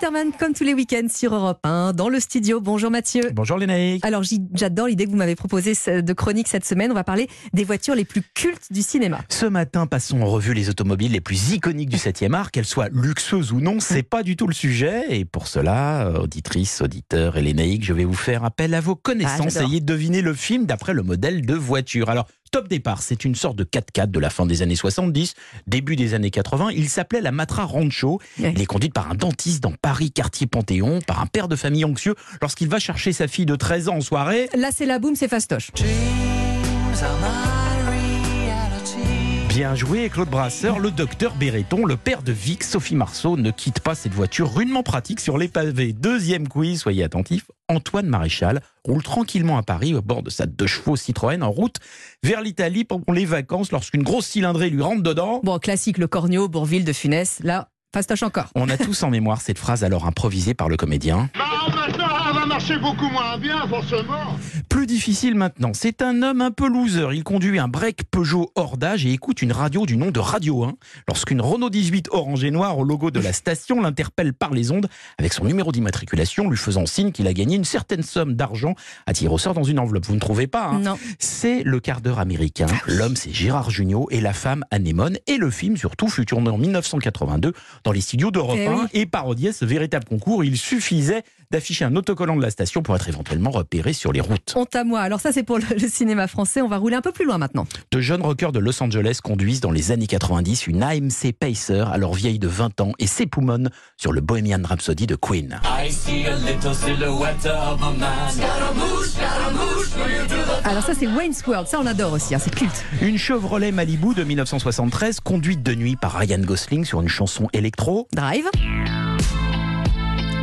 Alterman, comme tous les week-ends sur Europe 1, dans le studio. Bonjour Mathieu. Bonjour Lénaïque. Alors j'adore l'idée que vous m'avez proposée de chronique cette semaine. On va parler des voitures les plus cultes du cinéma. Ce matin, passons en revue les automobiles les plus iconiques du 7e art, qu'elles soient luxueuses ou non, c'est pas du tout le sujet. Et pour cela, auditrice, auditeur et Lénaïque, je vais vous faire appel à vos connaissances. Ah, Essayez de deviner le film d'après le modèle de voiture. Alors, Top Départ, c'est une sorte de 4x4 de la fin des années 70, début des années 80. Il s'appelait la Matra Rancho. Il est conduit par un dentiste dans Paris, quartier Panthéon, par un père de famille anxieux lorsqu'il va chercher sa fille de 13 ans en soirée. Là c'est la boum, c'est fastoche. Bien joué, Claude Brasseur, le docteur Béreton, le père de Vic, Sophie Marceau, ne quitte pas cette voiture rudement pratique sur les pavés. Deuxième quiz, soyez attentifs. Antoine Maréchal roule tranquillement à Paris au bord de sa deux chevaux Citroën en route vers l'Italie pendant les vacances lorsqu'une grosse cylindrée lui rentre dedans. Bon, classique, le Cornio, Bourville de Funès. Là, fastoche encore. On a tous en mémoire cette phrase alors improvisée par le comédien. Non, marcher beaucoup moins bien, forcément. Plus difficile maintenant, c'est un homme un peu loser. Il conduit un break Peugeot hors d'âge et écoute une radio du nom de Radio 1. Lorsqu'une Renault 18 orange et noir au logo de la station l'interpelle par les ondes avec son numéro d'immatriculation, lui faisant signe qu'il a gagné une certaine somme d'argent à tirer au sort dans une enveloppe. Vous ne trouvez pas hein? Non. C'est le quart d'heure américain. L'homme, c'est Gérard Jugnot et la femme, Anémone. Et le film, surtout, fut tourné en 1982 dans les studios d'Europe Eh 1 oui. et parodiait ce véritable concours. Il suffisait d'afficher un autocollant de la station pour être éventuellement repéré sur les routes. Honte à moi. Alors ça c'est pour le, cinéma français. On va rouler un peu plus loin maintenant. De jeunes rockers de Los Angeles conduisent dans les années 90 une AMC Pacer, alors vieille de 20 ans, et s'époumonent sur le Bohemian Rhapsody de Queen. I see a little silhouette of a man. Alors ça c'est Wayne's World. Ça on adore aussi. hein, c'est culte. Une Chevrolet Malibu de 1973, conduite de nuit par Ryan Gosling sur une chanson électro. Drive.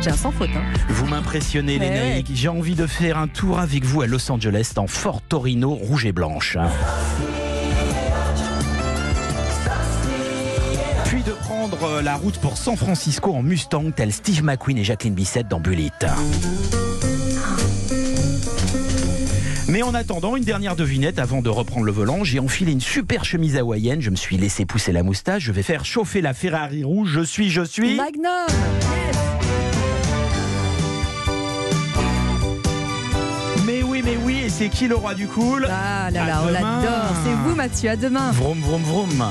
J'ai un sans faute. Hein. Vous m'impressionnez, les Ouais. J'ai envie de faire un tour avec vous à Los Angeles en Fort Torino rouge et blanche. Puis de prendre euh, la route pour San Francisco en Mustang, tel Steve McQueen et Jacqueline Bissett dans Bullitt. Mais en attendant, une dernière devinette avant de reprendre le volant. J'ai enfilé une super chemise hawaïenne, je me suis laissé pousser la moustache, je vais faire chauffer la Ferrari rouge. Je suis, je suis. Magnum. C'est qui le roi du cool Ah là là, À on l'adore. C'est vous Mathieu. À demain. Vroom, vroom, vroom.